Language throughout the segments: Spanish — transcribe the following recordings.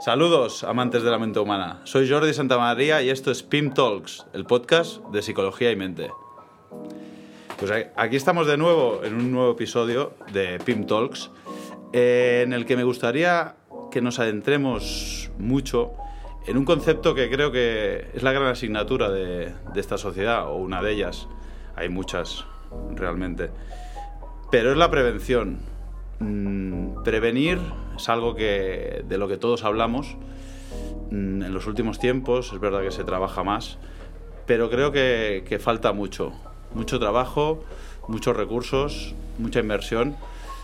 Saludos, amantes de la mente humana. Soy Jordi Santamaría y esto es PIM Talks, el podcast de psicología y mente. Pues aquí estamos de nuevo en un nuevo episodio de PIM Talks, eh, en el que me gustaría que nos adentremos mucho en un concepto que creo que es la gran asignatura de, esta sociedad, o una de ellas. Hay muchas, realmente. Pero es la prevención. Mm, prevenir es algo que, de lo que todos hablamos. Mm, en los últimos tiempos es verdad que se trabaja más, pero creo que, falta mucho mucho trabajo, muchos recursos, mucha inversión,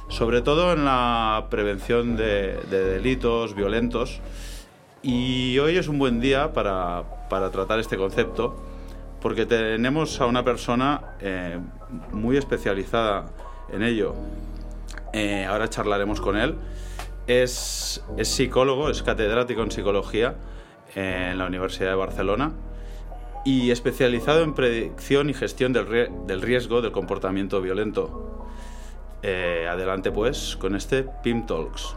sobre todo en la prevención de, delitos violentos. Y hoy es un buen día para, tratar este concepto, porque tenemos a una persona eh, muy especializada en ello. Eh, ahora charlaremos con él. Es, es psicólogo, es catedrático en psicología en la Universidad de Barcelona y especializado en predicción y gestión del, riesgo del comportamiento violento. Eh, adelante pues con este PIM Talks.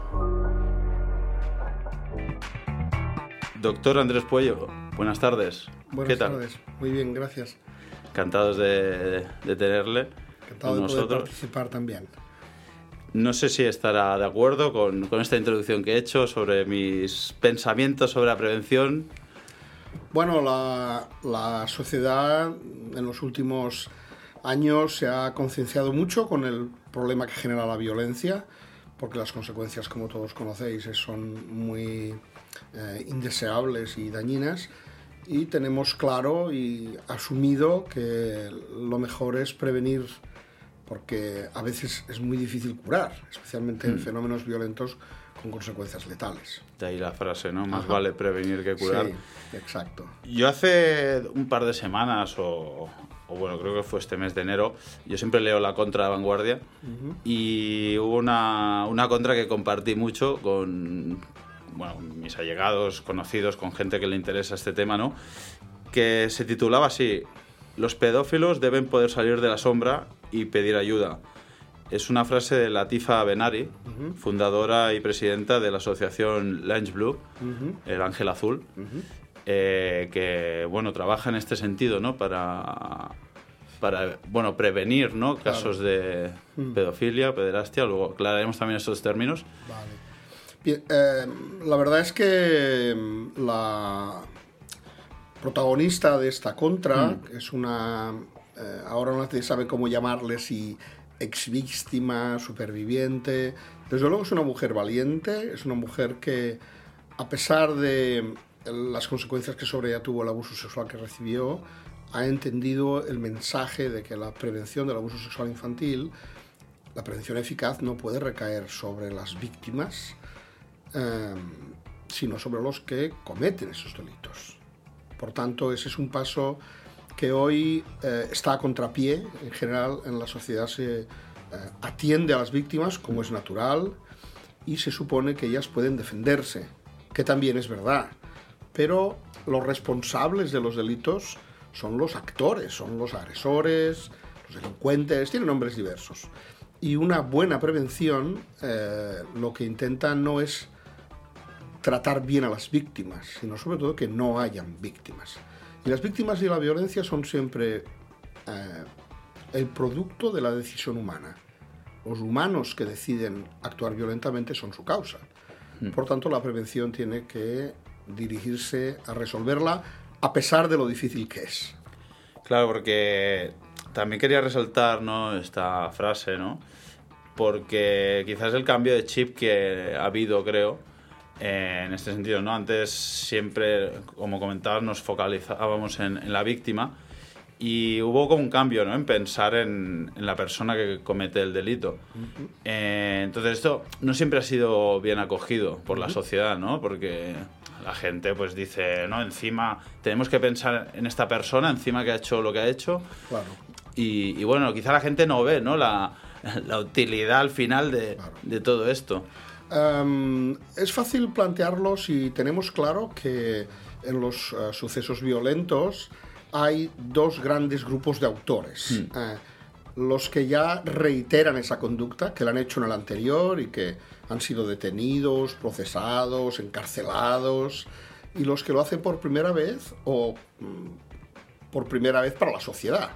Doctor Andrés Puello, buenas tardes. Buenas ¿Qué tal? tardes, muy bien, gracias. Encantados de, tenerle. Encantado de nosotros. poder participar también. No sé si estará de acuerdo con, esta introducción que he hecho sobre mis pensamientos sobre la prevención bueno, la, sociedad en los últimos años se ha concienciado mucho con el problema que genera la violencia, porque las consecuencias, como todos conocéis, son muy eh, indeseables y dañinas. Y tenemos claro y asumido que lo mejor es prevenir, porque a veces es muy difícil curar, especialmente en mm. fenómenos violentos con consecuencias letales. De ahí la frase, ¿no? Más vale prevenir que curar. Sí, exacto. Yo hace un par de semanas, o, bueno, creo que fue este mes de enero, yo siempre leo la contra de Vanguardia y hubo una, una, contra que compartí mucho con bueno, mis allegados, conocidos, con gente que le interesa este tema, ¿no? Que se titulaba así, los pedófilos deben poder salir de la sombra y pedir ayuda es una frase de Latifa Benari, fundadora y presidenta de la asociación Lunch Blue, el Ángel Azul, eh, que bueno, trabaja en este sentido, ¿no? Para, para bueno, prevenir ¿no? casos de pedofilia, pederastia. Luego aclararemos también estos términos. Vale. Eh, la verdad es que mm, la protagonista de esta contra mm. es una. Eh, ahora no se sabe cómo llamarle, si ex víctima, superviviente. Desde luego es una mujer valiente, es una mujer que, a pesar de las consecuencias que sobre ella tuvo el abuso sexual que recibió, ha entendido el mensaje de que la prevención del abuso sexual infantil, la prevención eficaz, no puede recaer sobre las víctimas, em, sino sobre los que cometen esos delitos. Por tanto, ese es un paso que hoy eh, está a contrapié. En general, en la sociedad se eh, atiende a las víctimas como es natural y se supone que ellas pueden defenderse, que también es verdad. Pero los responsables de los delitos son los actores, son los agresores, los delincuentes, tienen nombres diversos. Y una buena prevención eh, lo que intenta no es tratar bien a las víctimas, sino sobre todo que no hayan víctimas. Y las víctimas de la violencia son siempre eh, el producto de la decisión humana. Los humanos que deciden actuar violentamente son su causa. Hmm. Por tanto, la prevención tiene que dirigirse a resolverla a pesar de lo difícil que es. Claro, porque también quería resaltar ¿no? esta frase, ¿no? porque quizás el cambio de chip que ha habido, creo, en este sentido, ¿no? Antes siempre, como comentabas, nos focalizábamos en, la víctima y hubo como un cambio, ¿no? En pensar en, la persona que comete el delito. Eh, entonces esto no siempre ha sido bien acogido por la sociedad, ¿no? Porque la gente pues dice, no, encima tenemos que pensar en esta persona, encima que ha hecho lo que ha hecho. Claro. Y, bueno, quizá la gente no ve, ¿no? La, utilidad al final de, de todo esto. Em, es fácil plantearlo si tenemos claro que en los eh, sucesos violentos hay dos grandes grupos de autores. Hmm. Eh, los que ya reiteran esa conducta, que la han hecho en el anterior y que han sido detenidos, procesados, encarcelados, y los que lo hacen por primera vez o mm, por primera vez para la sociedad.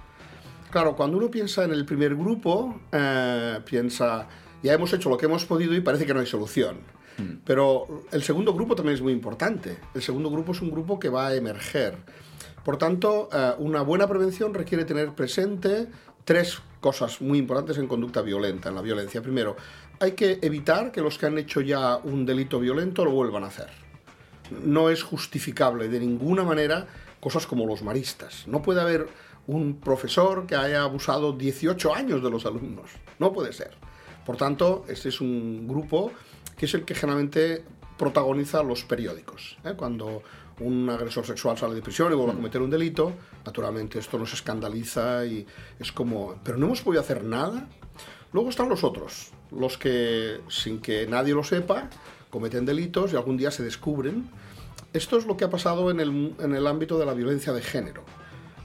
Claro, cuando uno piensa en el primer grupo, eh, piensa, ya hemos hecho lo que hemos podido y parece que no hay solución. Hmm. Pero el segundo grupo también es muy importante. El segundo grupo es un grupo que va a emerger. Por tanto, eh, una buena prevención requiere tener presente tres cosas muy importantes en conducta violenta, en la violencia. Primero, hay que evitar que los que han hecho ya un delito violento lo vuelvan a hacer. No es justificable de ninguna manera cosas como los maristas. No puede haber un profesor que haya abusado 18 años de los alumnos. No puede ser. Por tanto, este es un grupo que es el que generalmente protagoniza los periódicos. ¿eh? Cuando un agresor sexual sale de prisión y vuelve a cometer un delito, naturalmente esto nos escandaliza y es como, pero no hemos podido hacer nada. Luego están los otros, los que sin que nadie lo sepa cometen delitos y algún día se descubren. Esto es lo que ha pasado en el, en el ámbito de la violencia de género.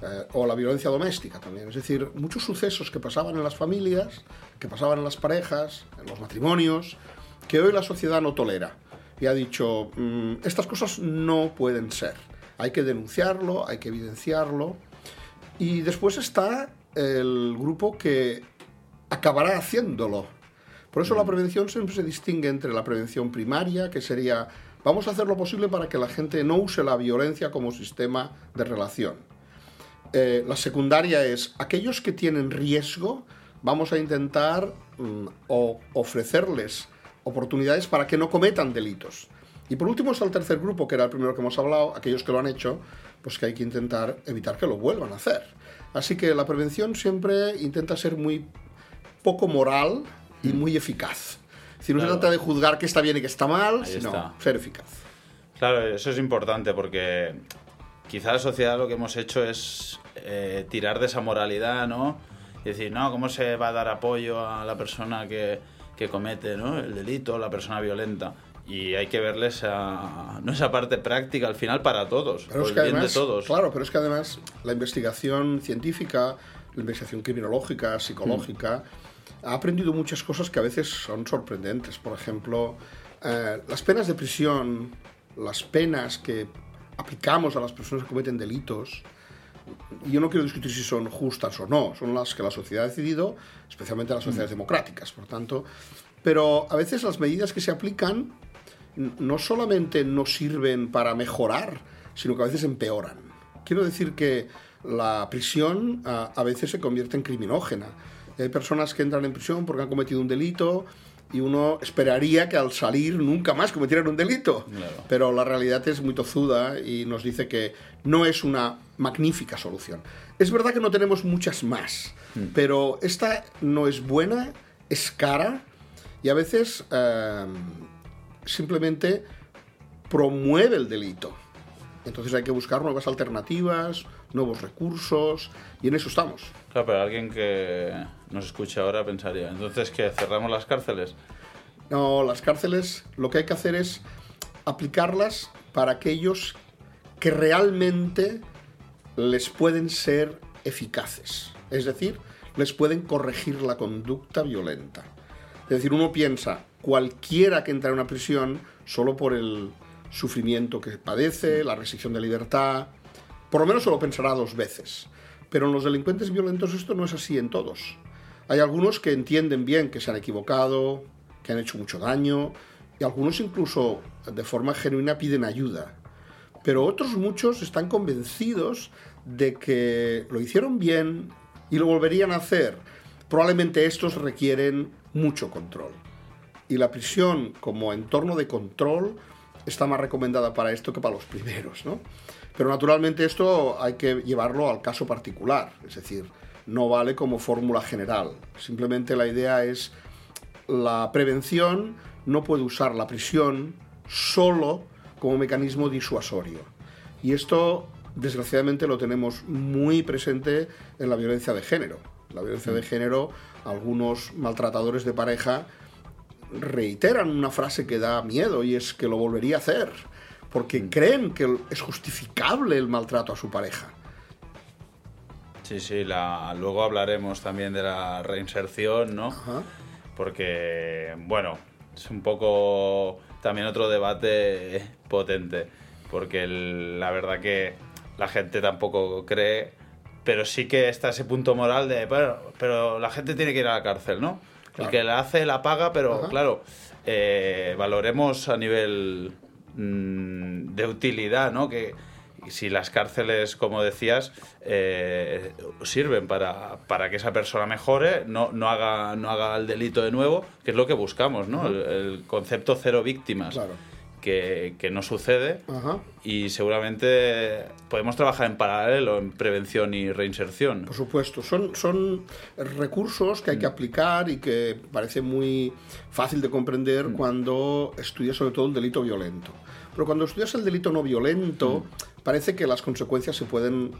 Eh, o la violencia doméstica también. Es decir, muchos sucesos que pasaban en las familias, que pasaban en las parejas, en los matrimonios, que hoy la sociedad no tolera. Y ha dicho, mm, estas cosas no pueden ser. Hay que denunciarlo, hay que evidenciarlo. Y después está el grupo que acabará haciéndolo. Por eso la mm. prevención siempre se distingue entre la prevención primaria, que sería, vamos a hacer lo posible para que la gente no use la violencia como sistema de relación eh, la secundaria es aquellos que tienen riesgo, vamos a intentar mm, ofrecerles oportunidades para que no cometan delitos. Y por último está el tercer grupo, que era el primero que hemos hablado, aquellos que lo han hecho, pues que hay que intentar evitar que lo vuelvan a hacer. Así que la prevención siempre intenta ser muy poco moral y mm. muy eficaz. Si no se trata de juzgar qué está bien y qué está mal, sino ser eficaz. Claro, eso es importante porque quizá la sociedad lo que hemos hecho es eh, tirar de esa moralidad, ¿no? Y decir, no, ¿cómo se va a dar apoyo a la persona que, que comete ¿no? el delito, la persona violenta? Y hay que verle esa, ¿no? esa parte práctica al final para todos, pero por es que bien además, de todos. Claro, pero es que además la investigación científica, la investigación criminológica, psicológica, ha aprendido muchas cosas que a veces son sorprendentes. Por ejemplo, eh, las penas de prisión, las penas que aplicamos a las personas que cometen delitos, y yo no quiero discutir si son justas o no, son las que la sociedad ha decidido, especialmente las sociedades mm. democráticas, por tanto, pero a veces las medidas que se aplican no solamente no sirven para mejorar, sino que a veces empeoran. Quiero decir que la prisión a, a veces se convierte en criminógena. Hay personas que entran en prisión porque han cometido un delito y uno esperaría que al salir nunca más cometieran un delito. Pero la realidad es muy tozuda y nos dice que no es una magnífica solución. Es verdad que no tenemos muchas más, mm. pero esta no es buena, es cara y a veces em, simplemente promueve el delito. Entonces hay que buscar nuevas alternativas, nuevos recursos y en eso estamos. Claro, pero alguien que nos escucha ahora pensaría, entonces que cerramos las cárceles. No, las cárceles lo que hay que hacer es aplicarlas para aquellos que realmente les pueden ser eficaces. Es decir, les pueden corregir la conducta violenta. Es decir, uno piensa, cualquiera que entra en una prisión solo por el sufrimiento que padece, la restricción de libertad, por lo menos se lo pensará dos veces. Pero en los delincuentes violentos esto no es así en todos. Hay algunos que entienden bien que se han equivocado, que han hecho mucho daño, y algunos incluso de forma genuina piden ayuda. Pero otros muchos están convencidos de que lo hicieron bien y lo volverían a hacer. Probablemente estos requieren mucho control. Y la prisión como entorno de control está más recomendada para esto que para los primeros, ¿no? Pero naturalmente esto hay que llevarlo al caso particular, es decir, no vale como fórmula general. Simplemente la idea es la prevención no puede usar la prisión solo como mecanismo disuasorio. Y esto, desgraciadamente, lo tenemos muy presente en la violencia de género. La violencia de género, algunos maltratadores de pareja reiteran una frase que da miedo y es que lo volvería a hacer porque creen que es justificable el maltrato a su pareja. Sí, sí, la, luego hablaremos también de la reinserción, ¿no? Porque, bueno, es un poco también otro debate potente, porque la verdad que la gente tampoco cree, pero sí que está ese punto moral de, pero, pero la gente tiene que ir a la cárcel, ¿no? El que la hace la paga, pero claro, eh, valoremos a nivel mm, de utilidad, ¿no? Que si las cárceles, como decías, eh, sirven para, para, que esa persona mejore, no, no, haga, no haga el delito de nuevo, que es lo que buscamos, ¿no? el, concepto cero víctimas. Claro que, no sucede y seguramente podemos trabajar en paralelo en prevención y reinserción. Por supuesto, son, son recursos que hay que mm. aplicar y que parece muy fácil de comprender mm. cuando estudias sobre todo el delito violento. Pero cuando estudias el delito no violento, mm. Parece que las consecuencias se pueden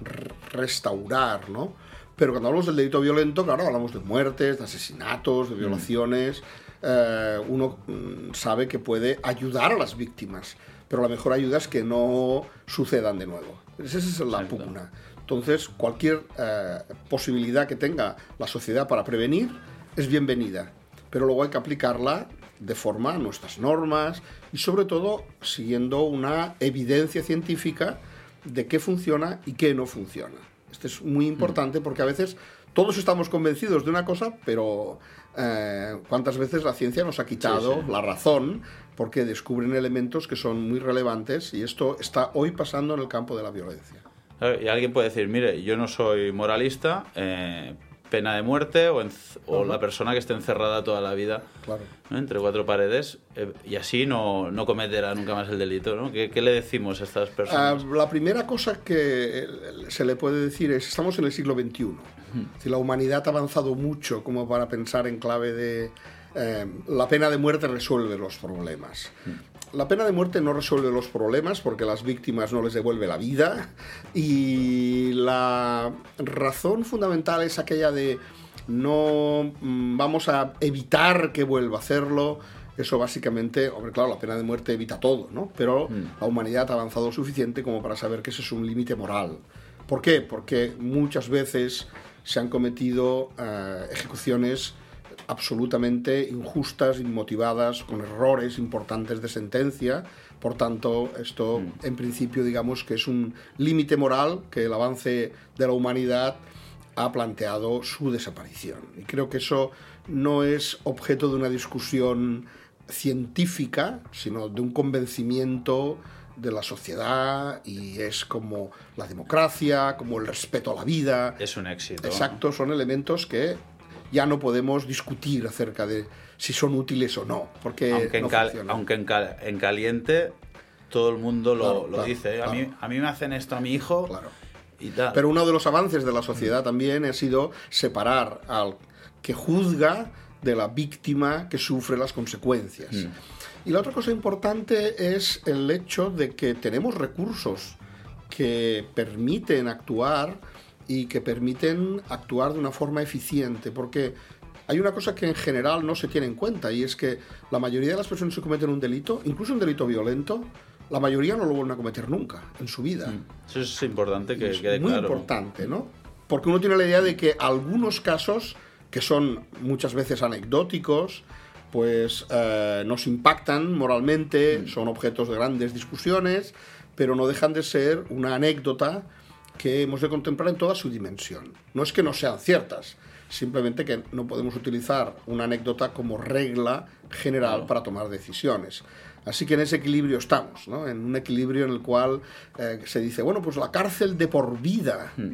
restaurar, ¿no? Pero cuando hablamos del delito violento, claro, hablamos de muertes, de asesinatos, de violaciones. Eh, uno mm, sabe que puede ayudar a las víctimas, pero la mejor ayuda es que no sucedan de nuevo. Esa es la pugna. Entonces, cualquier eh, posibilidad que tenga la sociedad para prevenir es bienvenida, pero luego hay que aplicarla de forma a nuestras normas y sobre todo siguiendo una evidencia científica de qué funciona y qué no funciona. Esto es muy importante porque a veces todos estamos convencidos de una cosa, pero eh, cuántas veces la ciencia nos ha quitado la razón porque descubren elementos que son muy relevantes y esto está hoy pasando en el campo de la violencia. Y alguien puede decir, mire, yo no soy moralista, eh, pena de muerte o, o la persona que esté encerrada toda la vida entre cuatro paredes eh, y así no, no, cometerá nunca más el delito. ¿no? ¿Qué, ¿Qué, le decimos a estas personas? Ah, la primera cosa que se le puede decir es, estamos en el siglo XXI. Si la humanidad ha avanzado mucho como para pensar en clave de eh, la pena de muerte resuelve los problemas. La pena de muerte no resuelve los problemas porque las víctimas no les devuelve la vida y la razón fundamental es aquella de no mm, vamos a evitar que vuelva a hacerlo. Eso básicamente, hombre, claro, la pena de muerte evita todo, ¿no? Pero mm. la humanidad ha avanzado suficiente como para saber que ese es un límite moral. ¿Por qué? Porque muchas veces se han cometido eh, ejecuciones absolutamente injustas, inmotivadas, con errores importantes de sentencia. Por tanto, esto mm. en principio digamos que es un límite moral que el avance de la humanidad ha planteado su desaparición. Y creo que eso no es objeto de una discusión científica, sino de un convencimiento de la sociedad y es como la democracia, como el respeto a la vida. Es un éxito. Exacto, son elementos que ya no podemos discutir acerca de si son útiles o no, porque aunque, en, aunque en, caliente todo el mundo lo, lo dice. A, mí, a mí me hacen esto a mi hijo y tal. Pero uno de los avances de la sociedad también ha sido separar al que juzga de la víctima que sufre las consecuencias. Mm. Y la otra cosa importante es el hecho de que tenemos recursos que permiten actuar y que permiten actuar de una forma eficiente, porque hay una cosa que en general no se tiene en cuenta y es que la mayoría de las personas que cometen un delito, incluso un delito violento, la mayoría no lo vuelven a cometer nunca en su vida. Mm. Eso es importante que es quede muy importante, ¿no? Porque uno tiene la idea de que algunos casos que son muchas veces anecdóticos, pues eh, nos impactan moralmente, mm. son objetos de grandes discusiones, pero no dejan de ser una anécdota que hemos de contemplar en toda su dimensión. No es que no sean ciertas, simplemente que no podemos utilizar una anécdota como regla general para tomar decisiones. Así que en ese equilibrio estamos, ¿no? en un equilibrio en el cual eh, se dice, bueno, pues la cárcel de por vida. Mm.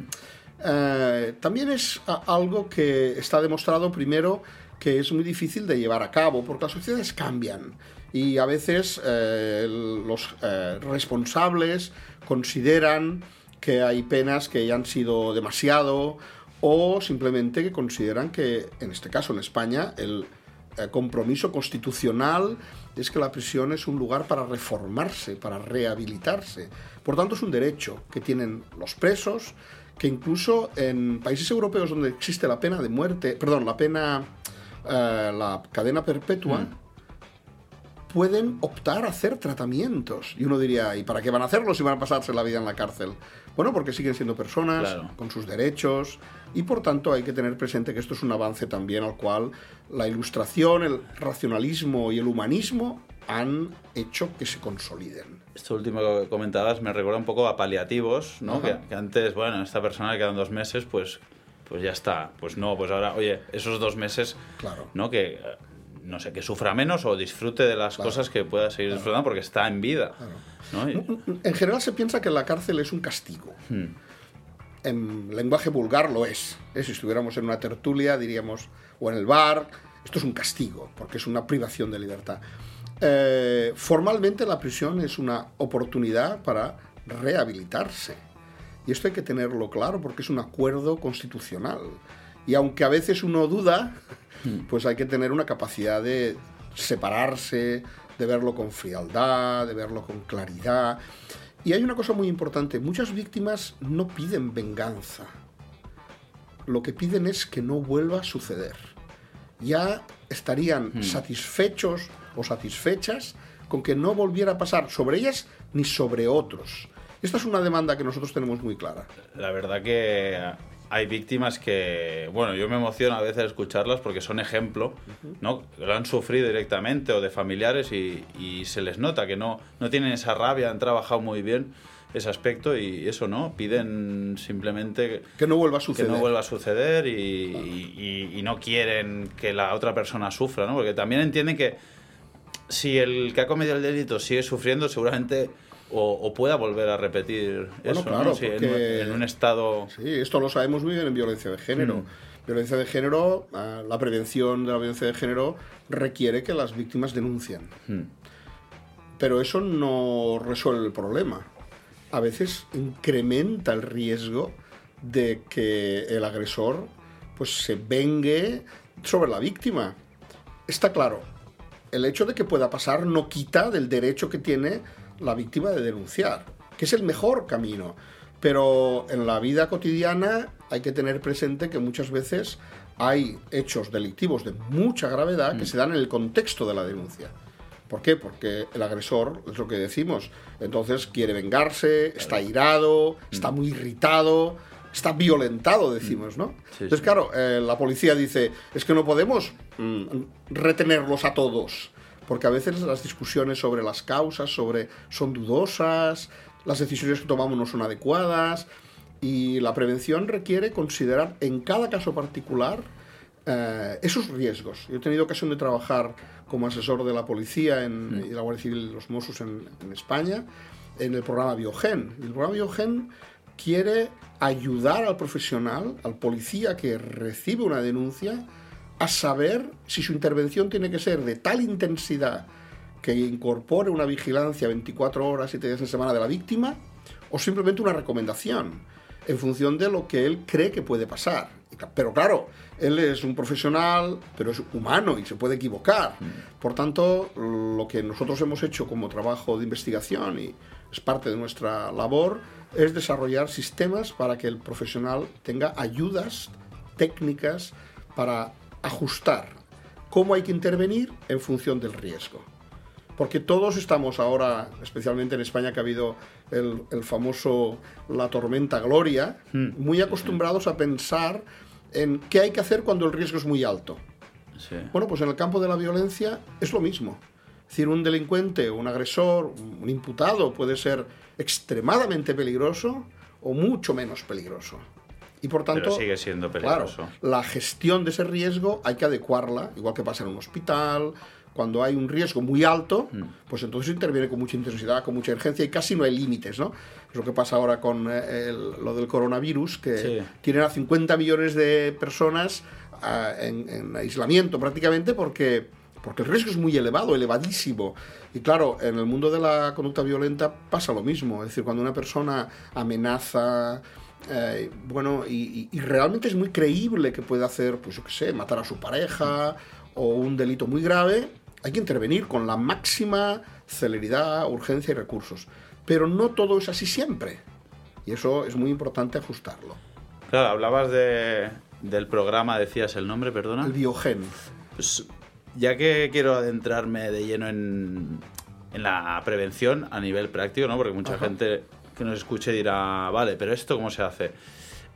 Eh, también es algo que está demostrado primero que es muy difícil de llevar a cabo porque las sociedades cambian y a veces eh, los responsables consideran que hay penas que ya han sido demasiado o simplemente que consideran que, en este caso en España, el eh, compromiso constitucional es que la prisión es un lugar para reformarse, para rehabilitarse. Por tanto, es un derecho que tienen los presos, que incluso en países europeos donde existe la pena de muerte, perdón, la pena eh, la cadena perpetua, pueden optar a hacer tratamientos. Y uno diría, ¿y para qué van a hacerlo si van a pasarse la vida en la cárcel? Bueno, porque siguen siendo personas Claro. con sus derechos y por tanto hay que tener presente que esto es un avance también al cual la ilustración, el racionalismo y el humanismo han hecho que se consoliden. Esto último que comentabas me recuerda un poco a paliativos, ¿no? Que, que antes, bueno, esta persona le quedan dos meses, pues, pues ya está. Pues no, pues ahora, oye, esos dos meses, Claro. ¿no? Que, no sé, que sufra menos o disfrute de las Claro. cosas que pueda seguir disfrutando porque está en vida, ¿no? Y- En general se piensa que la cárcel es un castigo. Hmm. En lenguaje vulgar lo es. ¿eh? Si estuviéramos en una tertulia diríamos, o en el bar, esto es un castigo, porque es una privación de libertad. Eh, formalmente la prisión es una oportunidad para rehabilitarse. Y esto hay que tenerlo claro porque es un acuerdo constitucional. Y aunque a veces uno duda, pues hay que tener una capacidad de separarse, de verlo con frialdad, de verlo con claridad. Y hay una cosa muy importante, muchas víctimas no piden venganza. Lo que piden es que no vuelva a suceder. Ya estarían satisfechos o satisfechas con que no volviera a pasar sobre ellas ni sobre otros. Esta es una demanda que nosotros tenemos muy clara. La verdad que hay víctimas que, bueno, yo me emociono a veces escucharlas porque son ejemplo, ¿no? Que Lo han sufrido directamente o de familiares y, y se les nota que no, no tienen esa rabia, han trabajado muy bien ese aspecto y eso, ¿no? Piden simplemente Que no vuelva a que suceder. no vuelva a suceder y, y- y- y no quieren que la otra persona sufra, ¿no? Porque también entienden que si el que ha cometido el delito sigue sufriendo, seguramente o, o pueda volver a repetir Bueno, eso, claro, ¿no? Si en, un estado... Sí, esto lo sabemos muy bien en violencia de género. Mm. Violencia de género, ah, la prevención de la violencia de género requiere que las víctimas denuncien. Hmm. Pero eso no resuelve el problema. A veces incrementa el riesgo de que el agresor pues se vengue sobre la víctima. Está claro, el hecho de que pueda pasar no quita del derecho que tiene la víctima de denunciar, que es el mejor camino. Pero en la vida cotidiana hay que tener presente que muchas veces hay hechos delictivos de mucha gravedad que se dan en el contexto de la denuncia. ¿Por qué? Porque el agresor, es lo que decimos, entonces quiere vengarse, está irado, está muy irritado, está violentado, decimos, ¿no? Sí, entonces, sí. claro, eh, la policía dice, es que no podemos mm, retenerlos a todos, porque a veces las discusiones sobre las causas sobre, son dudosas, las decisiones que tomamos no son adecuadas, y la prevención requiere considerar en cada caso particular eh, esos riesgos. Yo he tenido ocasión de trabajar como asesor de la policía en, y la Guardia Civil los Mossos en, en España en el programa Biogen. El programa Biogen quiere ayudar al profesional, al policía que recibe una denuncia, a saber si su intervención tiene que ser de tal intensidad que incorpore una vigilancia 24 horas, 7 días en semana de la víctima, o simplemente una recomendación en función de lo que él cree que puede pasar. Pero claro, él es un profesional, pero es humano y se puede equivocar. Por tanto, lo que nosotros hemos hecho como trabajo de investigación y es parte de nuestra labor es desarrollar sistemas para que el profesional tenga ayudas técnicas para ajustar cómo hay que intervenir en función del riesgo. Porque todos estamos ahora, especialmente en España que ha habido el, el famoso la tormenta Gloria, muy acostumbrados a pensar en qué hay que hacer cuando el riesgo es muy alto. Sí. Bueno, pues en el campo de la violencia es lo mismo. Es decir, un delincuente, un agresor, un imputado puede ser extremadamente peligroso o mucho menos peligroso. Y por tanto, Pero sigue siendo peligroso. Claro, la gestión de ese riesgo hay que adecuarla, igual que pasa en un hospital. Cuando hay un riesgo muy alto, Mm. pues entonces interviene con mucha intensidad, con mucha urgencia y casi no hay límites, ¿no? Es lo que pasa ahora con eh, el- lo del coronavirus, que Sí. tienen a 50 millones de personas ah, en, en aislamiento prácticamente porque, porque el riesgo es muy elevado, elevadísimo. Y claro, en el mundo de la conducta violenta pasa lo mismo. Es decir, cuando una persona amenaza, eh, bueno, y, y- y realmente es muy creíble que pueda hacer, pues yo qué sé, matar a su pareja o un delito muy grave, hay que intervenir con la máxima celeridad, urgencia y recursos. Pero no todo es así siempre. Y eso es muy importante ajustarlo. Claro, hablabas de, del programa, decías el nombre, perdona. El biogen. Pues, ya que quiero adentrarme de lleno en, en la prevención a nivel práctico, ¿no? Porque mucha Ajá. gente que nos escuche dirá, vale, pero ¿esto cómo se hace?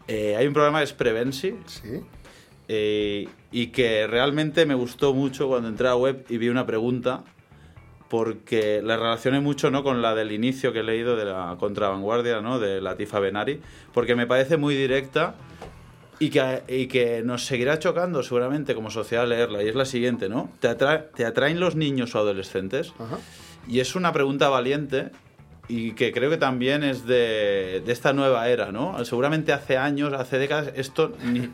Eh, hay un programa que es Prevensi, Sí. eh, y que realmente me gustó mucho cuando entré a la web y vi una pregunta porque la relacioné mucho ¿no? con la del inicio que he leído de la contravanguardia ¿no? de Latifa Benari porque me parece muy directa y que, y que nos seguirá chocando seguramente como sociedad leerla y es la siguiente ¿no? ¿te, atra- te atraen los niños o adolescentes? Ajá. Y es una pregunta valiente y que creo que también es de, de esta nueva era, ¿no? Seguramente hace años, hace décadas, esto ni,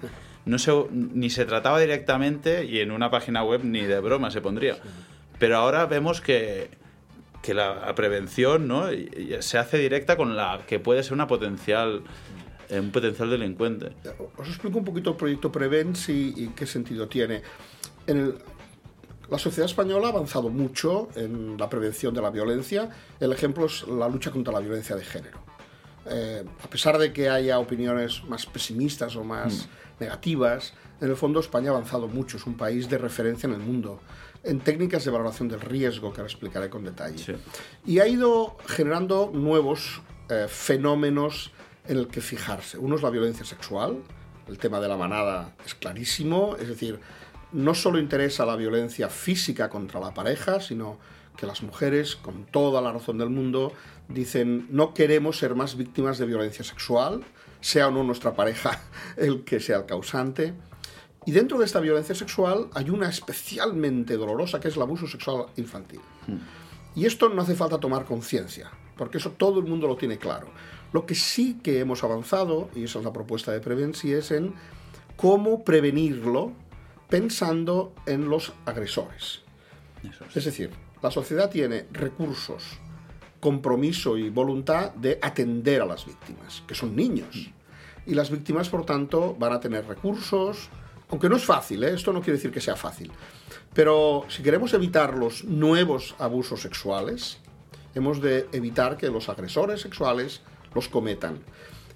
no se, ni se trataba directamente y en una página web ni de broma se pondría. Pero ahora vemos que, que la prevención ¿no? Se hace directa con la que puede ser una potencial, eh, un potencial delincuente. Os explico un poquito el proyecto Prevents y, y qué sentido tiene. En el- la sociedad española ha avanzado mucho en la prevención de la violencia. El ejemplo es la lucha contra la violencia de género. Eh, a pesar de que haya opiniones más pesimistas o más negativas, en el fondo España ha avanzado mucho. Es un país de referencia en el mundo en técnicas de valoración del riesgo, que ahora explicaré con detalle. Sí. Y ha ido generando nuevos eh, fenómenos en el que fijarse. Uno es la violencia sexual, el tema de la manada es clarísimo, es decir, no solo interesa la violencia física contra la pareja, sino que las mujeres, con toda la razón del mundo, dicen no queremos ser más víctimas de violencia sexual, sea o no nuestra pareja el que sea el causante. Y dentro de esta violencia sexual hay una especialmente dolorosa que es el abuso sexual infantil. Y esto no hace falta tomar conciencia, porque eso todo el mundo lo tiene claro. Lo que sí que hemos avanzado, y esa es la propuesta de Prevenci, es en cómo prevenirlo pensando en los agresores. Eso es. Es decir, la sociedad tiene recursos, compromiso y voluntad de atender a las víctimas, que son niños. Y las víctimas, por tanto, van a tener recursos, aunque no es fácil, ¿eh? esto no quiere decir que sea fácil. Pero si queremos evitar los nuevos abusos sexuales, hemos de evitar que los agresores sexuales los cometan.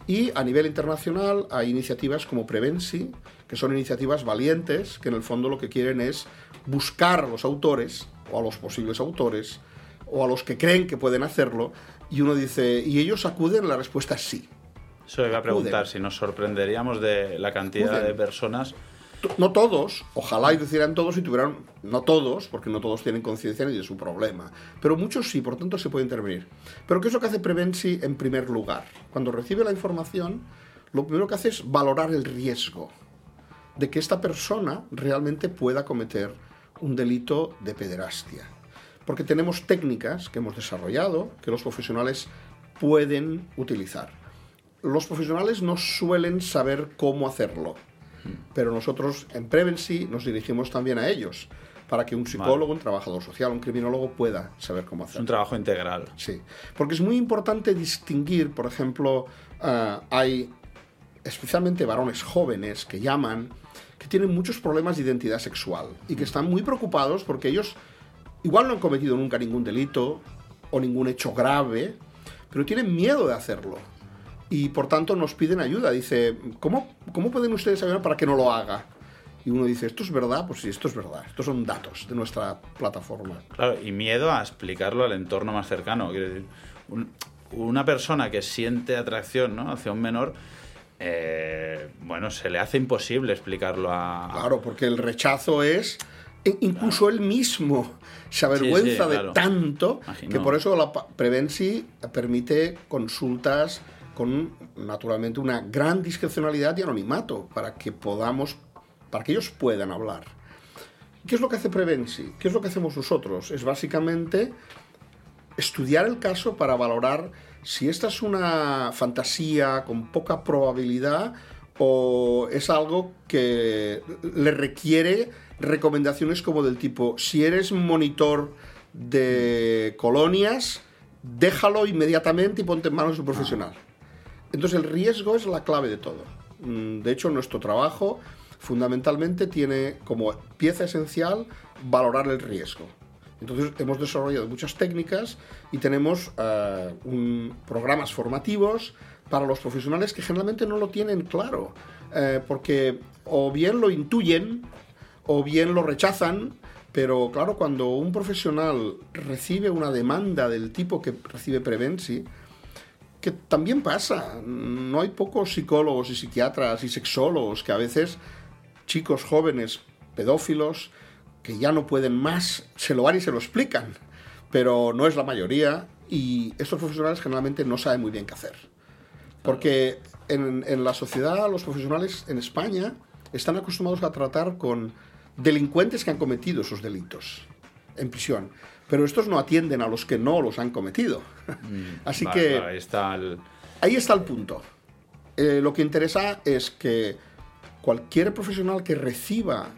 Y a nivel internacional hay iniciativas como Prevenci, que son iniciativas valientes, que en el fondo lo que quieren es buscar a los autores, o a los posibles autores, o a los que creen que pueden hacerlo, y uno dice, ¿y ellos acuden? La respuesta es sí. Eso iba a preguntar, si nos sorprenderíamos de la cantidad Acuden. de personas No todos, ojalá y lo hicieran todos y tuvieran, no todos, porque no todos tienen conciencia ni de su problema, pero muchos sí, por tanto se puede intervenir. Pero ¿qué es lo que hace Prevenci en primer lugar? Cuando recibe la información, lo primero que hace es valorar el riesgo de que esta persona realmente pueda cometer un delito de pederastia. Porque tenemos técnicas que hemos desarrollado que los profesionales pueden utilizar. Los profesionales no suelen saber cómo hacerlo, pero nosotros en Prevency nos dirigimos también a ellos para que un psicólogo, un trabajador social, un criminólogo pueda saber cómo es un hacerlo. trabajo integral. Sí, porque es muy importante distinguir, por ejemplo, ah, hay especialmente varones jóvenes que llaman, que tienen muchos problemas de identidad sexual y que están muy preocupados porque ellos igual no han cometido nunca ningún delito o ningún hecho grave, pero tienen miedo de hacerlo. Y por tanto nos piden ayuda. Dice, ¿cómo, cómo pueden ustedes ayudar para que no lo haga? Y uno dice, ¿esto es verdad? Pues sí, esto es verdad. Estos son datos de nuestra plataforma. Claro, y miedo a explicarlo al entorno más cercano. Una persona que siente atracción ¿no? hacia un menor, eh, bueno, se le hace imposible explicarlo a... Claro, porque el rechazo es. e- Incluso él mismo se avergüenza sí, de claro. tanto Imagino. que por eso la Prevenci permite consultas con naturalmente una gran discrecionalidad y anonimato para que podamos, para que ellos puedan hablar. ¿Qué es lo que hace Prevenci? ¿Qué es lo que hacemos nosotros? Es básicamente estudiar el caso para valorar si esta es una fantasía con poca probabilidad o es algo que le requiere recomendaciones como del tipo, si eres monitor de colonias, déjalo inmediatamente y ponte en manos de un profesional. Entonces el riesgo es la clave de todo. Mm, De hecho, nuestro trabajo fundamentalmente tiene como pieza esencial valorar el riesgo. Entonces hemos desarrollado muchas técnicas y tenemos eh, programas formativos para los profesionales que generalmente no lo tienen claro, eh, porque o bien lo intuyen o bien lo rechazan, Pero claro, cuando un profesional recibe una demanda del tipo que recibe Prevenci, que también pasa, no hay pocos psicólogos y psiquiatras y sexólogos que a veces chicos jóvenes pedófilos que ya no pueden más se lo van y se lo explican, pero no es la mayoría y estos profesionales generalmente no saben muy bien qué hacer. Porque en, en la sociedad los profesionales en España están acostumbrados a tratar con delincuentes que han cometido esos delitos en prisión. Pero estos no atienden a los que no los han cometido. Mm, Así vale, que vale, ahí está el... ahí está el punto. Eh, lo que interesa es que cualquier profesional que reciba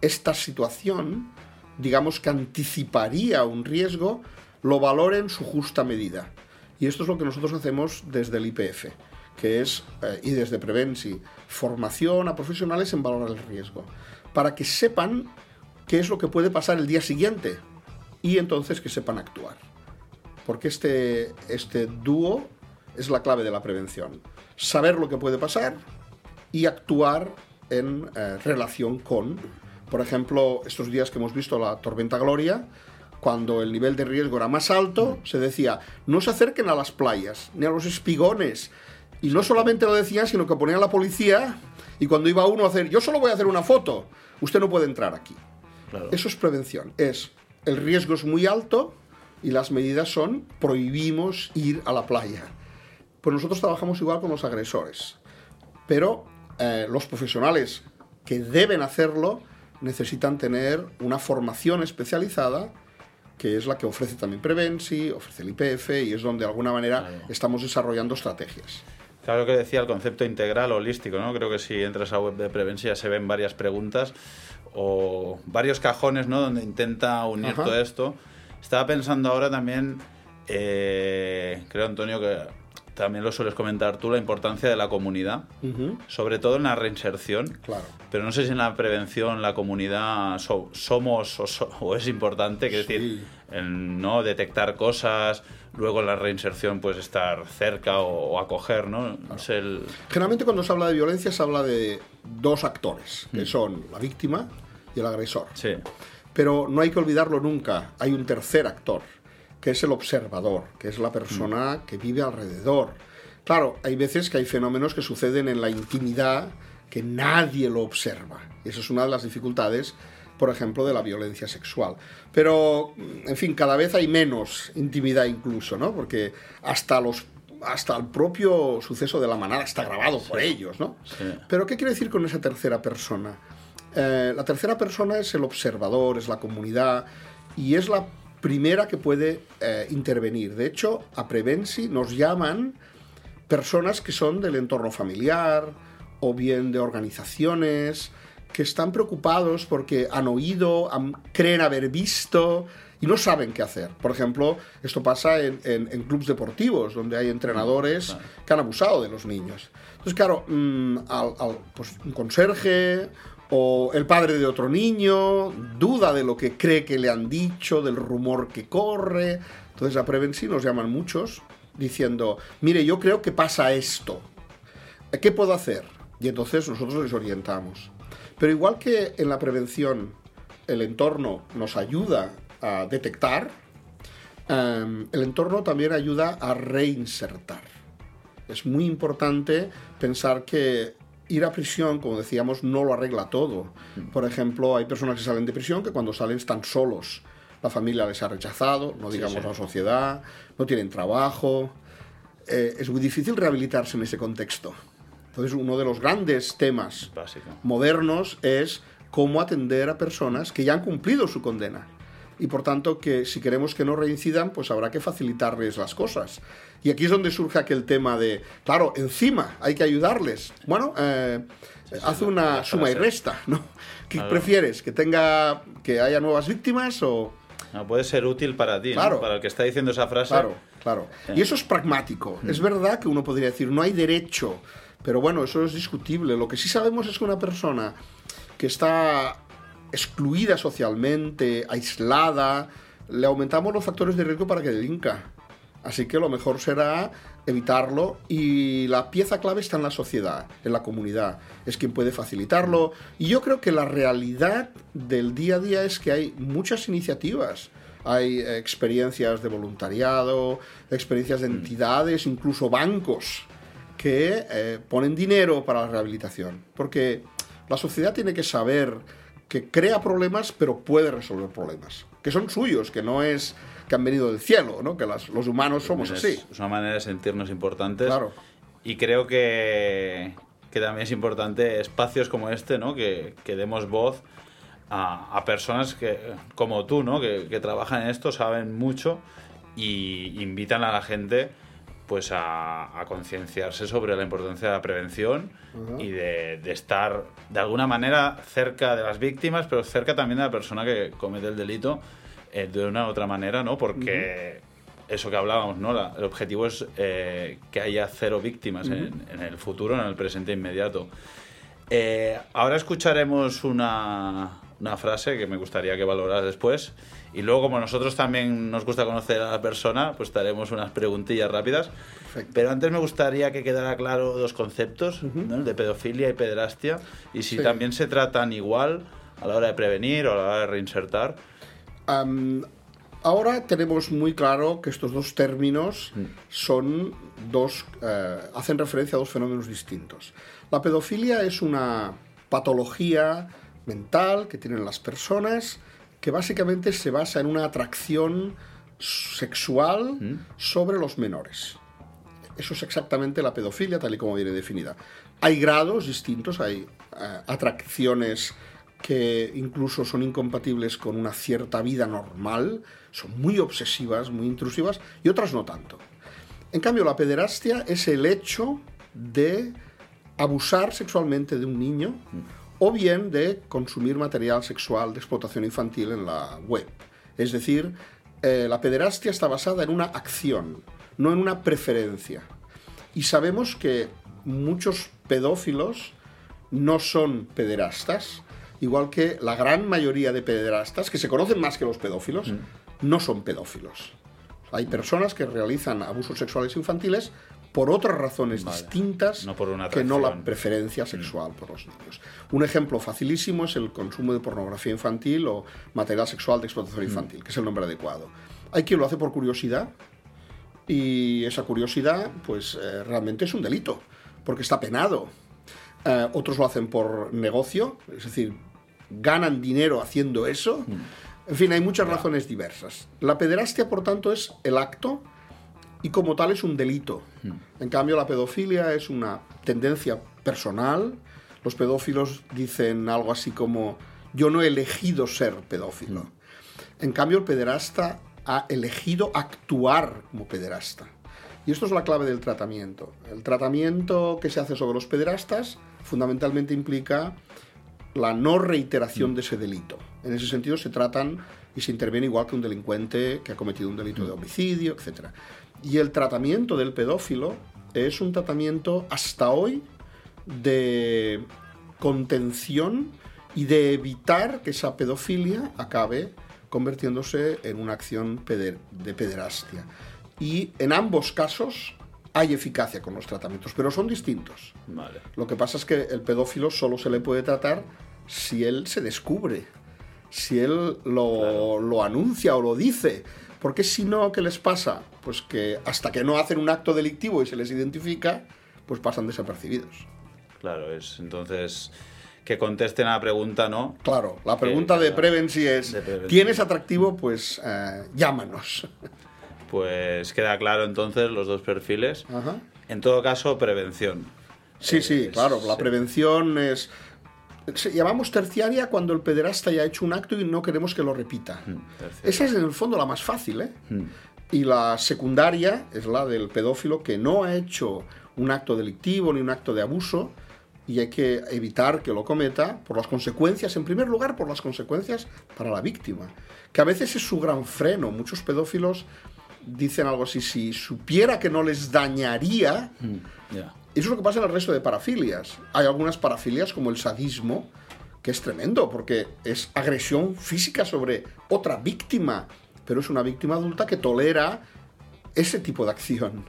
esta situación, digamos que anticiparía un riesgo, lo valore en su justa medida. Y esto es lo que nosotros hacemos desde el IPF, que es, eh, y desde Prevenci, formación a profesionales en valorar el riesgo, para que sepan qué es lo que puede pasar el día siguiente y entonces que sepan actuar. Porque este, este dúo es la clave de la prevención. Saber lo que puede pasar y actuar en eh, relación con, por ejemplo, estos días que hemos visto la tormenta Gloria, cuando el nivel de riesgo era más alto, se decía, no se acerquen a las playas, ni a los espigones. Y no solamente lo decían, sino que ponían la policía y cuando iba uno a hacer, yo solo voy a hacer una foto, usted no puede entrar aquí. Claro. Eso es prevención. Es el riesgo es muy alto y las medidas son prohibimos ir a la playa. Pues nosotros trabajamos igual con los agresores. Pero eh, los profesionales que deben hacerlo necesitan tener una formación especializada que es la que ofrece también Prevenci, ofrece el IPF y es donde de alguna manera Claro. estamos desarrollando estrategias. Claro que decía el concepto integral holístico, ¿no? Creo que si entras a web de Prevención ya se ven varias preguntas o varios cajones, ¿no? Donde intenta unir Ajá. todo esto. Estaba pensando ahora también, eh, creo Antonio que también lo sueles comentar tú, la importancia de la comunidad, sobre todo en la reinserción. Claro. Pero no sé si en la prevención la comunidad so- somos o, so- o es importante, que Sí. decir, el no detectar cosas, luego en la reinserción pues estar cerca o, o acoger, ¿no? Es el... Generalmente cuando se habla de violencia se habla de dos actores, que son la víctima y el agresor. Sí, Pero no hay que olvidarlo nunca, hay un tercer actor, que es el observador, que es la persona que vive alrededor. Claro, hay veces que hay fenómenos que suceden en la intimidad que nadie lo observa. Y esa es una de las dificultades, por ejemplo, de la violencia sexual. Pero, en fin, cada vez hay menos intimidad incluso, ¿no? Porque hasta los hasta el propio suceso de la manada está grabado por ellos, ¿no? Sí. Pero ¿qué quiere decir con esa tercera persona? Eh, la tercera persona es el observador, es la comunidad y es la primera que puede eh, intervenir. De hecho, a Prevenci nos llaman personas que son del entorno familiar o bien de organizaciones que están preocupados porque han oído, han- creen haber visto y no saben qué hacer. Por ejemplo, esto pasa en, en, en clubes deportivos donde hay entrenadores que han abusado de los niños. Entonces, claro, mm, al- al- pues, un conserje o el padre de otro niño duda de lo que cree que le han dicho, del rumor que corre. Entonces, a Prevenci nos llaman muchos diciendo, mire, yo creo que pasa esto. ¿Qué puedo hacer? Y entonces nosotros les orientamos. Pero igual que en la prevención el entorno nos ayuda a detectar, em, el entorno también ayuda a reinsertar. Es muy importante pensar que ir a prisión, como decíamos, no lo arregla todo. Por ejemplo, hay personas que salen de prisión que cuando salen están solos. La familia les ha rechazado, no digamos sí. la sociedad, no tienen trabajo. Eh, es muy difícil rehabilitarse en ese contexto. Entonces, uno de los grandes temas básico. modernos es cómo atender a personas que ya han cumplido su condena. Y por tanto, que si queremos que no reincidan, pues habrá que facilitarles las cosas. Y aquí es donde surge aquel tema de, claro, encima hay que ayudarles. Bueno, eh, haz una la suma y resta, ¿no? ¿Qué Claro. prefieres? ¿Que tenga, que haya nuevas víctimas o...? No, puede ser útil para ti, ¿no? Claro. para el que está diciendo esa frase. Claro, claro. Y eso es pragmático. Es verdad que uno podría decir, no hay derecho, pero bueno, eso es discutible. Lo que sí sabemos es que una persona que está excluida socialmente, aislada, le aumentamos los factores de riesgo para que delinca. Así que lo mejor será evitarlo y la pieza clave está en la sociedad, en la comunidad, es quien puede facilitarlo. Y yo creo que la realidad del día a día es que hay muchas iniciativas. Hay experiencias de voluntariado, experiencias de entidades, incluso bancos que eh, ponen dinero para la rehabilitación. Porque la sociedad tiene que saber que crea problemas, pero puede resolver problemas. Que son suyos, que no es que han venido del cielo, ¿no? Que las- los humanos somos es, así. Es una manera de sentirnos importantes. Claro. Y creo que, que también es importante espacios como este, ¿no? Que, que demos voz a, a personas que, como tú, ¿no? Que, que trabajan en esto, saben mucho y invitan a la gente pues a, a concienciarse sobre la importancia de la prevención y de, de estar de alguna manera cerca de las víctimas, pero cerca también de la persona que comete el delito eh, de una u otra manera, ¿no? Porque eso que hablábamos, ¿no? La- el objetivo es eh, que haya cero víctimas en, en el futuro, en el presente inmediato. Eh, ahora escucharemos una, una frase que me gustaría que valoraras después. Y luego, como nosotros también nos gusta conocer a la persona, pues te haremos unas preguntillas rápidas. Perfecto. Pero antes me gustaría que quedara claro dos conceptos, ¿no? el de pedofilia y pederastia, y si Sí. también se tratan igual a la hora de prevenir o a la hora de reinsertar. Am, ahora tenemos muy claro que estos dos términos son dos, eh, hacen referencia a dos fenómenos distintos. La pedofilia es una patología mental que tienen las personas que básicamente se basa en una atracción sexual sobre los menores. Eso es exactamente la pedofilia tal y como viene definida. Hay grados distintos, hay eh, atracciones que incluso son incompatibles con una cierta vida normal, son muy obsesivas, muy intrusivas, y otras no tanto. En cambio, la pederastia es el hecho de abusar sexualmente de un niño o bien de consumir material sexual de explotación infantil en la web. Es decir, eh, la pederastia está basada en una acción, no en una preferencia. Y sabemos que muchos pedófilos no son pederastas, igual que la gran mayoría de pederastas, que se conocen más que los pedófilos, no son pedófilos. Hay personas que realizan abusos sexuales infantiles por otras razones Vale. distintas No por una que no la preferencia sexual por los niños. Un ejemplo facilísimo es el consumo de pornografía infantil o material sexual de explotación infantil, que es el nombre adecuado. Hay quien lo hace por curiosidad y esa curiosidad pues eh, realmente es un delito, porque está penado. Eh, otros lo hacen por negocio, es decir, ganan dinero haciendo eso. En fin, hay muchas razones diversas. La pederastia, por tanto, es el acto y como tal es un delito. En cambio, la pedofilia es una tendencia personal. Los pedófilos dicen algo así como, yo no he elegido ser pedófilo. En cambio, el pederasta ha elegido actuar como pederasta. Y esto es la clave del tratamiento. El tratamiento que se hace sobre los pederastas fundamentalmente implica la no reiteración de ese delito. En ese sentido se tratan y se interviene igual que un delincuente que ha cometido un delito de homicidio, etc. Y el tratamiento del pedófilo es un tratamiento hasta hoy de contención y de evitar que esa pedofilia acabe convirtiéndose en una acción peder- de pederastia. Y en ambos casos hay eficacia con los tratamientos, pero son distintos. Vale. Lo que pasa es que el pedófilo solo se le puede tratar si él se descubre, si él lo, lo anuncia o lo dice. Porque si no, ¿qué les pasa? Pues que hasta que no hacen un acto delictivo y se les identifica, pues pasan desapercibidos. Claro, es entonces que contesten a la pregunta, ¿no? Claro, la pregunta de Prevency es, De Prevency. ¿tienes atractivo? Pues eh, llámanos. Pues queda claro entonces los dos perfiles. Ajá. En todo caso, prevención. Sí, sí, Es- claro, la sí. prevención es... llamamos terciaria cuando el pederasta ya ha hecho un acto y no queremos que lo repita. terciaria. Esa es en el fondo la más fácil, ¿eh? Mm. Y la secundaria es la del pedófilo que no ha hecho un acto delictivo ni un acto de abuso y hay que evitar que lo cometa por las consecuencias, en primer lugar por las consecuencias para la víctima, que a veces es su gran freno. Muchos pedófilos dicen algo así, si supiera que no les dañaría, Ya. Eso es lo que pasa en el resto de parafilias. Hay algunas parafilias como el sadismo, que es tremendo, porque es agresión física sobre otra víctima, pero es una víctima adulta que tolera ese tipo de acción.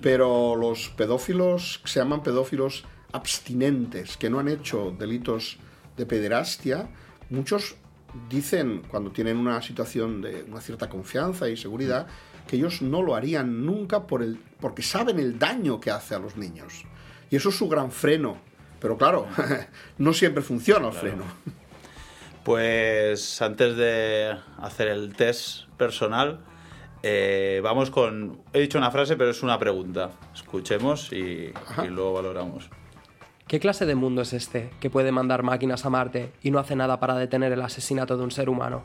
Pero los pedófilos, se llaman pedófilos abstinentes, que no han hecho delitos de pederastia, muchos dicen, cuando tienen una situación de una cierta confianza y seguridad, que ellos no lo harían nunca por el, porque saben el daño que hace a los niños. Y eso es su gran freno. Pero claro, no siempre funciona el freno. Pues antes de hacer el test personal, eh, vamos con... He dicho una frase, pero es una pregunta. Escuchemos y, y luego valoramos. ¿Qué clase de mundo es este que puede mandar máquinas a Marte y no hace nada para detener el asesinato de un ser humano?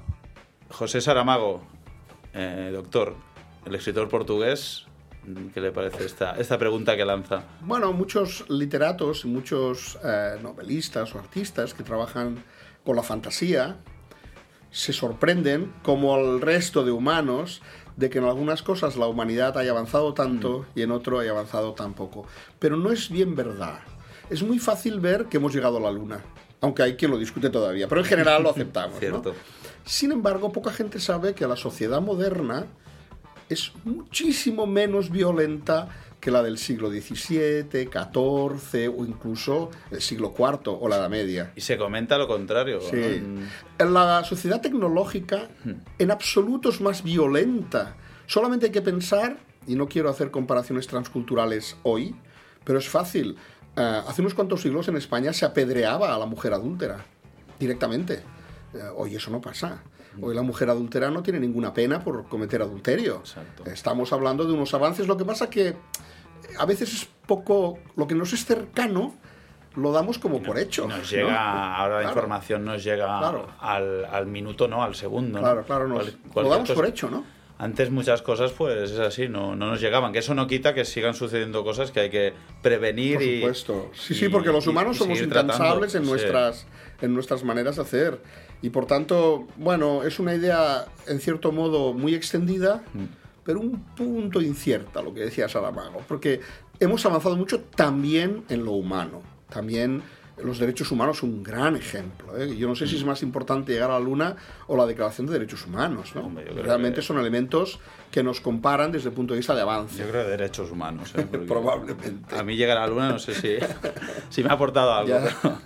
José Saramago, eh, doctor, el escritor portugués, ¿qué le parece esta, esta pregunta que lanza? Bueno, muchos literatos, muchos eh, novelistas o artistas que trabajan con la fantasía se sorprenden, como el resto de humanos, de que en algunas cosas la humanidad haya avanzado tanto y en otro haya avanzado tan poco. Pero no es bien verdad. Es muy fácil ver que hemos llegado a la Luna, aunque hay quien lo discute todavía, pero en general lo aceptamos. ¿no? Cierto. Sin embargo, poca gente sabe que la sociedad moderna es muchísimo menos violenta que la del siglo XVII, XIV o incluso el siglo IV o la Edad Media. Y se comenta lo contrario. Sí. La sociedad tecnológica en absoluto es más violenta. Solamente hay que pensar, y no quiero hacer comparaciones transculturales hoy, pero es fácil. Eh, hace unos cuantos siglos en España se apedreaba a la mujer adúltera directamente. Eh, hoy eso no pasa. Hoy la mujer adúltera no tiene ninguna pena por cometer adulterio. Exacto. Estamos hablando de unos avances. Lo que pasa que a veces es poco. Lo que nos es cercano lo damos como por hecho. Nos ¿no? llega, ahora la Claro. información nos llega Claro. al, al minuto, no, al segundo. ¿no? Claro, claro, nos- Cual- lo damos por hecho, ¿no? Antes muchas cosas, pues es así, no, no nos llegaban. Que eso no quita que sigan sucediendo cosas que hay que prevenir Por y. supuesto. Sí, y- sí, porque los y- humanos y somos tratando. incansables en Sí. nuestras, en nuestras maneras de hacer. Y por tanto, bueno, es una idea en cierto modo muy extendida, Mm. pero un punto incierta, lo que decía Saramago. Porque hemos avanzado mucho también en lo humano. También los derechos humanos son un gran ejemplo. ¿eh? Yo no sé si es más importante llegar a la Luna o la Declaración de Derechos Humanos. Realmente que- son elementos que nos comparan desde el punto de vista de avance. Yo creo de derechos humanos. ¿eh? Probablemente. A mí llegar a la luna no sé si, si me ha aportado algo. Pero-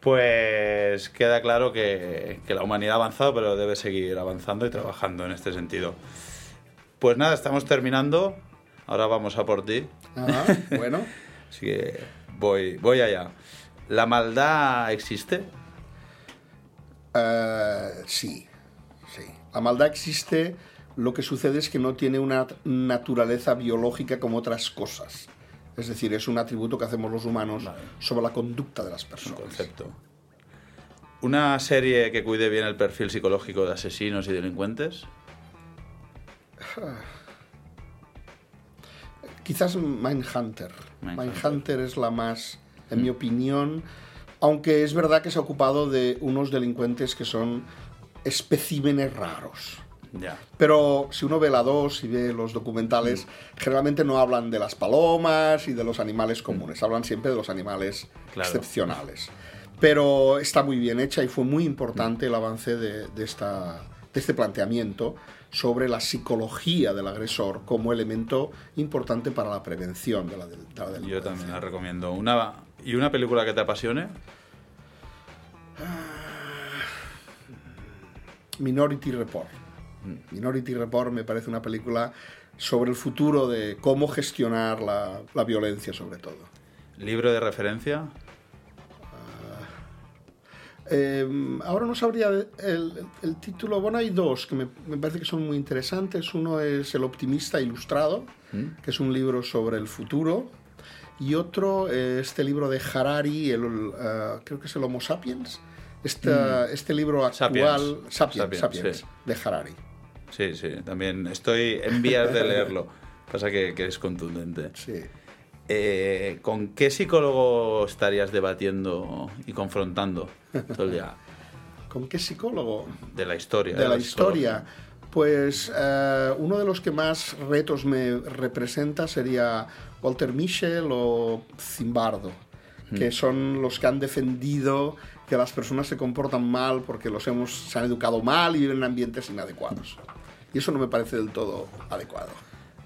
pues queda claro que, que la humanidad ha avanzado, pero debe seguir avanzando y trabajando en este sentido. Pues nada, estamos terminando. Ahora vamos a por ti. Ajá, bueno. Así que voy, voy allá. ¿La maldad existe? Eh, sí, sí. La maldad existe, lo que sucede es que no tiene una naturaleza biológica como otras cosas. Es decir, es un atributo que hacemos los humanos Vale. sobre la conducta de las Un personas. concepto. ¿Una serie que cuide bien el perfil psicológico de asesinos y delincuentes? Quizás Mindhunter. Mindhunter. Mindhunter es la más, en mi opinión, aunque es verdad que se ha ocupado de unos delincuentes que son especímenes raros. Ya. Pero si uno ve la 2 y ve los documentales, generalmente no hablan de las palomas y de los animales comunes, hablan siempre de los animales Claro. excepcionales. Pero está muy bien hecha y fue muy importante el avance de, de esta, de este planteamiento sobre la psicología del agresor como elemento importante para la prevención de la, de la Yo delincuencia. también la recomiendo. Una, ¿Y una película que te apasione? Minority Report. Minority Report me parece una película sobre el futuro de cómo gestionar la, la violencia sobre todo. ¿Libro de referencia? Eh, ahora no sabría el, el- el título. Bueno, hay dos que me, me parece que son muy interesantes. Uno es El optimista ilustrado, que es un libro sobre el futuro. Y otro, eh, este libro de Harari, el, eh, creo que es el Homo Sapiens. Esta- Este libro actual, Sapiens. Sapiens, Sapiens, Sapiens, sí. de Harari. Sí, sí, también estoy en vías de leerlo. Pasa que, que es contundente. Sí. Eh, ¿Con qué psicólogo estarías debatiendo y confrontando todo el día? ¿Con qué psicólogo? De la historia. de la historia. Pues uno de los que más retos me representa sería Walter Mischel o Zimbardo, que son los que han defendido que las personas se comportan mal porque los hemos, se han educado mal y viven en ambientes inadecuados. Y eso no me parece del todo adecuado.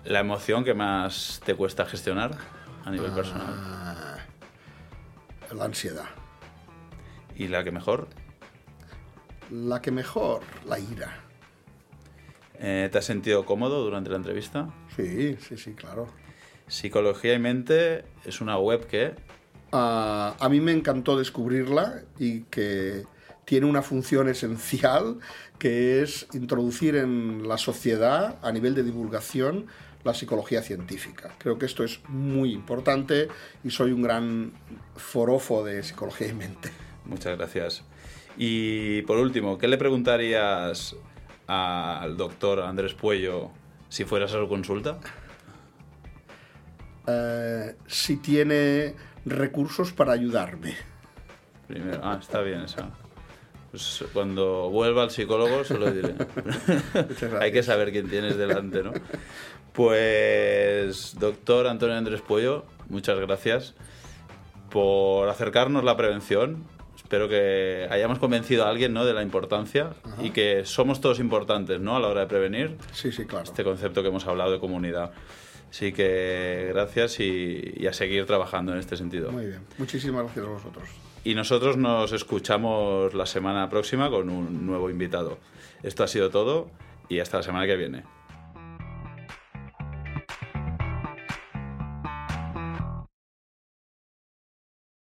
La emoción que más te cuesta gestionar a nivel Ah. personal. La ansiedad. ¿Y la que mejor? La que mejor, la ira. Eh, ¿Te has sentido cómodo durante la entrevista? Sí, sí, sí, claro. Psicología y mente es una web que Ah, a mí me encantó descubrirla y que tiene una función esencial que es introducir en la sociedad a nivel de divulgación la psicología científica. Creo que esto es muy importante y soy un gran forofo de psicología y mente. Muchas gracias. Y por último, ¿qué le preguntarías al doctor Andrés Puello si fueras a su consulta? Eh, si tiene recursos para ayudarme. Primero, ah, está bien esa. Pues cuando vuelva al psicólogo se lo diré. Hay que saber quién tienes delante, ¿no? Pues, doctor Antonio Andrés Puello, muchas gracias por acercarnos la prevención. Espero que hayamos convencido a alguien ¿no? de la importancia y que somos todos importantes ¿no? a la hora de prevenir Sí, sí, claro. este concepto que hemos hablado de comunidad. Así que gracias y, y a seguir trabajando en este sentido. Muy bien. Muchísimas gracias a vosotros. Y nosotros nos escuchamos la semana próxima con un nuevo invitado. Esto ha sido todo y hasta la semana que viene.